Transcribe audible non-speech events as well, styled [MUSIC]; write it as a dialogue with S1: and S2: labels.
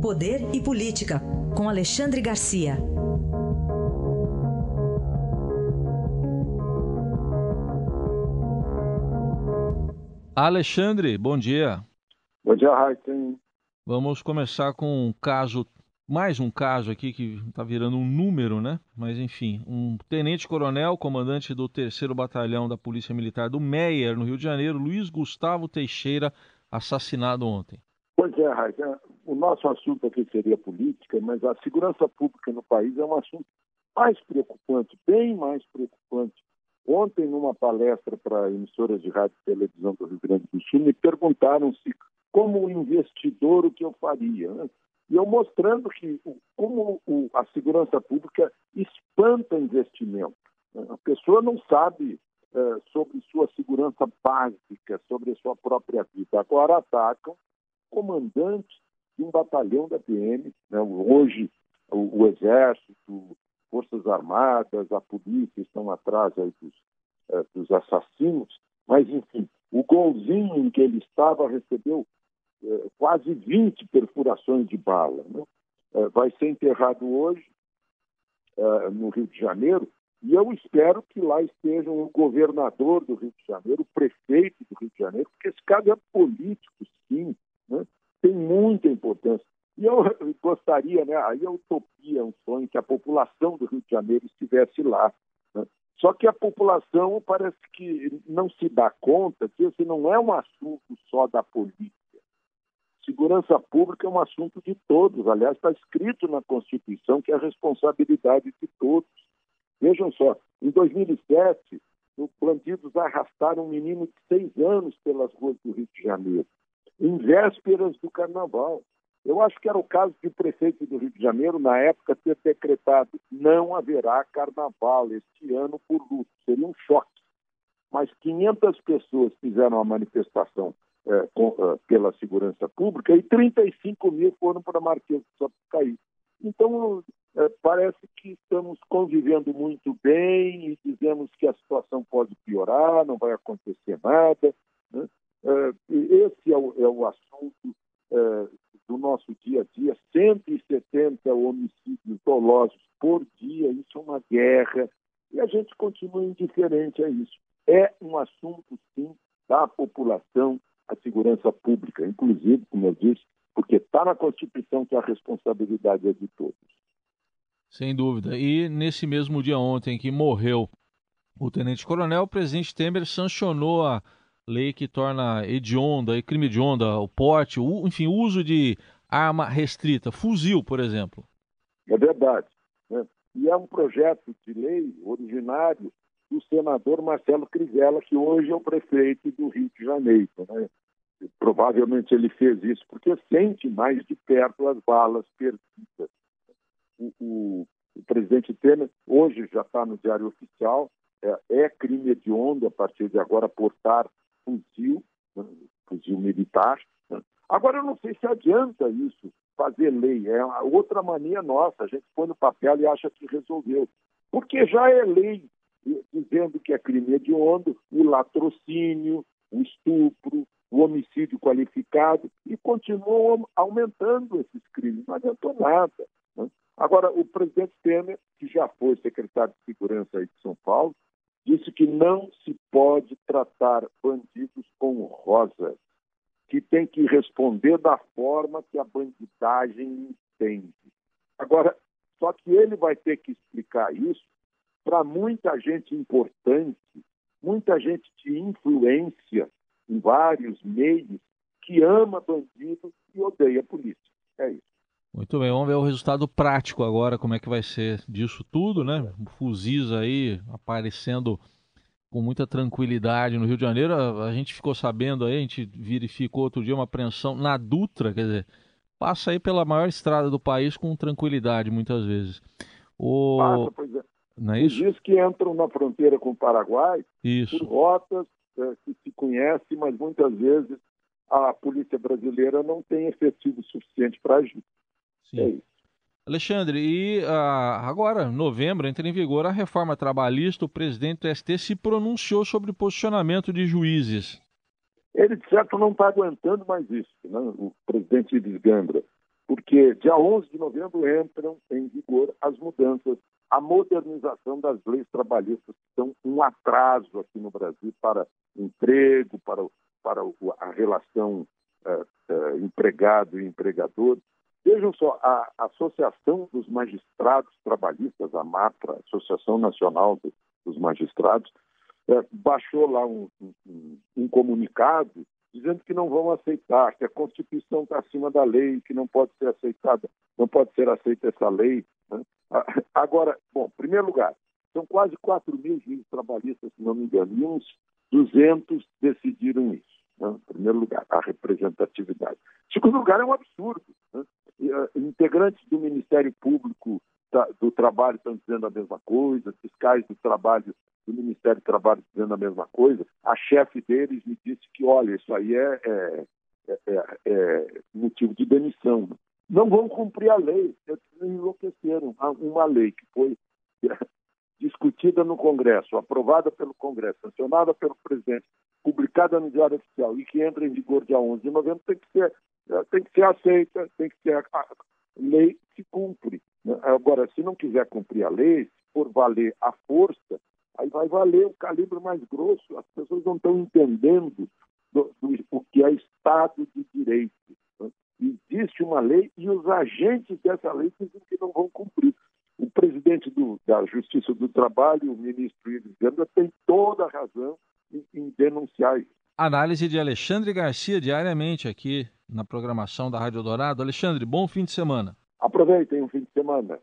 S1: Poder e Política, com Alexandre Garcia.
S2: Alexandre, bom dia.
S3: Bom dia, Raíssen.
S2: Vamos começar com um caso, mais um caso aqui que está virando um número, né? Mas enfim, um tenente-coronel, comandante do 3 Batalhão da Polícia Militar do Meier, no Rio de Janeiro, Luiz Gustavo Teixeira, assassinado ontem.
S3: Pois é, Raíssen. O nosso assunto aqui seria política, mas a segurança pública no país é um assunto mais preocupante, bem mais preocupante Ontem, numa palestra para emissoras de rádio e televisão do Rio Grande do Sul, me perguntaram se, como investidor, o que eu faria. Né? E eu mostrando que como a segurança pública espanta investimento. Né? A pessoa não sabe é, sobre sua segurança básica, sobre a sua própria vida. Agora atacam comandantes de um batalhão da PM. Né? Hoje, o, o Exército, Forças Armadas, a polícia estão atrás aí dos, eh, dos assassinos, mas, enfim, o golzinho em que ele estava recebeu eh, quase 20 perfurações de bala. Né? Eh, vai ser enterrado hoje no Rio de Janeiro, e eu espero que lá estejam o governador do Rio de Janeiro, o prefeito do Rio de Janeiro, porque esse caso é político, sim, né? tem muita importância. E eu [LAUGHS] gostaria, né, aí é utopia, um sonho, que a população do Rio de Janeiro estivesse lá. Né? Só que a população parece que não se dá conta que esse não é um assunto só da polícia. Segurança pública é um assunto de todos. Aliás, está escrito na Constituição que é a responsabilidade de todos. Vejam só, em 2007, os bandidos arrastaram um menino de seis anos pelas ruas do Rio de Janeiro, em vésperas do carnaval. Eu acho que era o caso de o prefeito do Rio de Janeiro, na época, ter decretado não haverá carnaval este ano por luto. Seria um choque. Mas 500 pessoas fizeram a manifestação é, com, uh, pela segurança pública e 35 mil foram para Marquês de Sapucaí. Então, é, parece que estamos convivendo muito bem e dizemos que a situação pode piorar, não vai acontecer nada. Né? É, esse é o, é o assunto nosso dia a dia, 170 homicídios dolosos por dia, isso é uma guerra, e a gente continua indiferente a isso. É um assunto, sim, da população, a segurança pública, inclusive, como eu disse, porque está na Constituição que a responsabilidade é de todos.
S2: Sem dúvida. E nesse mesmo dia ontem que morreu o tenente-coronel, o presidente Temer sancionou a lei que torna hedionda crime de onda o porte, o, enfim, o uso de arma restrita, fuzil, por exemplo.
S3: É verdade. Né? E é um projeto de lei originário do senador Marcelo Crivella, que hoje é o prefeito do Rio de Janeiro. Né? Provavelmente ele fez isso porque sente mais de perto as balas perdidas. O, o, o presidente Temer hoje já está no Diário Oficial, é, é crime hediondo a partir de agora portar fuzil, né, fuzil militar. Agora, eu não sei se adianta isso, fazer lei. É outra mania nossa, a gente põe no papel e acha que resolveu. Porque já é lei dizendo que é crime hediondo o latrocínio, o estupro, o homicídio qualificado, e continuam aumentando esses crimes. Não adiantou nada. Né? Agora, o presidente Temer, que já foi secretário de Segurança aí de São Paulo, disse que não se pode tratar bandidos com rosas, que tem que responder da forma que a bandidagem entende. Agora, só que ele vai ter que explicar isso para muita gente importante, muita gente de influência em vários meios que ama bandidos e odeia polícia. É isso.
S2: Muito bem, vamos ver o resultado prático agora, como é que vai ser disso tudo, né? Fuzis aí aparecendo com muita tranquilidade no Rio de Janeiro. A, a, gente ficou sabendo aí, a gente verificou outro dia uma apreensão na Dutra, quer dizer, passa aí pela maior estrada do país com tranquilidade muitas vezes.
S3: O... Passa, pois é. Não é isso? Diz que entram na fronteira com o Paraguai
S2: isso.
S3: por rotas é, que se conhecem, mas muitas vezes a polícia brasileira não tem efetivo suficiente para agir.
S2: Sim. É isso. Alexandre, e uh, agora, novembro, entra em vigor a reforma trabalhista. O presidente do ST se pronunciou sobre o posicionamento de juízes.
S3: Ele, de certo, não está aguentando mais isso, né? o presidente Gandra. porque dia 11 de novembro entram em vigor as mudanças, a modernização das leis trabalhistas, que são um atraso aqui no Brasil para emprego, para, para a relação uh, uh, empregado e empregador. Vejam só, a Associação dos Magistrados Trabalhistas, a MAPRA, Associação Nacional dos Magistrados, uh, baixou lá um, um, um comunicado dizendo que não vão aceitar, que a Constituição está acima da lei, que não pode ser aceitada, não pode ser aceita essa lei. Né? Agora, bom, em primeiro lugar, são quase 4 mil juízes trabalhistas, se não me engano, e uns 200 decidiram isso. Né? Em primeiro lugar, a representatividade. Em segundo lugar, é um absurdo. Eh, integrantes do Ministério Público do Trabalho estão dizendo a mesma coisa, fiscais do trabalho do Ministério do Trabalho dizendo a mesma coisa, a chefe deles me disse que, olha, isso aí é, é, é, é motivo de demissão. Não vão cumprir a lei, eles enlouqueceram. Uma lei que foi [LAUGHS] discutida no Congresso, aprovada pelo Congresso, sancionada pelo presidente, publicada no Diário Oficial e que entra em vigor dia 11 de novembro, tem que ser, tem que ser aceita, tem que ser a, lei que cumpre. Agora, se não quiser cumprir a lei, se for valer a força, aí vai valer o calibre mais grosso. As pessoas não estão entendendo do, do, o que é Estado de Direito. Né? Existe uma lei e os agentes dessa lei dizem que não vão cumprir. O presidente do, da Justiça do Trabalho, o ministro Ives Ganda, tem toda a razão em, em denunciar isso.
S2: Análise de Alexandre Garcia diariamente aqui na programação da Rádio Dourado. Alexandre, bom fim de semana.
S3: Aproveitem o fim de semana.